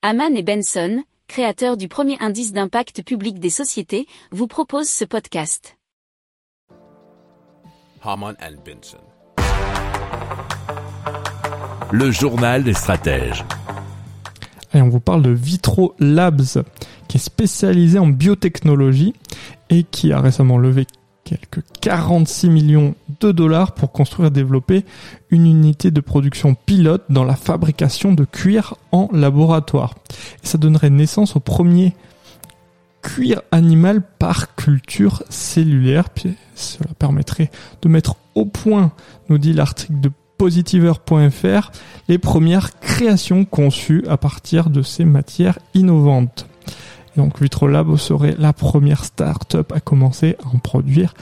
Haman et Benson, créateurs du premier indice d'impact public des sociétés, vous proposent ce podcast. Haman and Benson. Le journal des stratèges. Et on vous parle de Vitro Labs, qui est spécialisé en biotechnologie et qui a récemment levé quelques 46 millions de dollars pour construire et développer une unité de production pilote dans la fabrication de cuir en laboratoire. Et ça donnerait naissance au premier cuir animal par culture cellulaire. Puis cela permettrait de mettre au point, nous dit l'article de positiver.fr, les premières créations conçues à partir de ces matières innovantes. donc Vitrolab serait la première start-up à commencer à en produire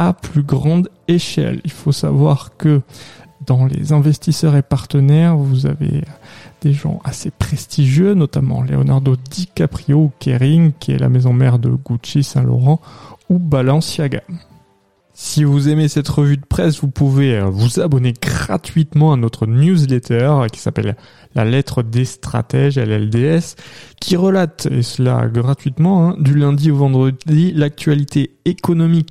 à plus grande échelle. Il faut savoir que dans les investisseurs et partenaires, vous avez des gens assez prestigieux, notamment Leonardo DiCaprio Kering, qui est la maison mère de Gucci, Saint-Laurent ou Balenciaga. Si vous aimez cette revue de presse, vous pouvez vous abonner gratuitement à notre newsletter qui s'appelle La lettre des stratèges, LLDS, qui relate, et cela gratuitement, hein, du lundi au vendredi, l'actualité économique,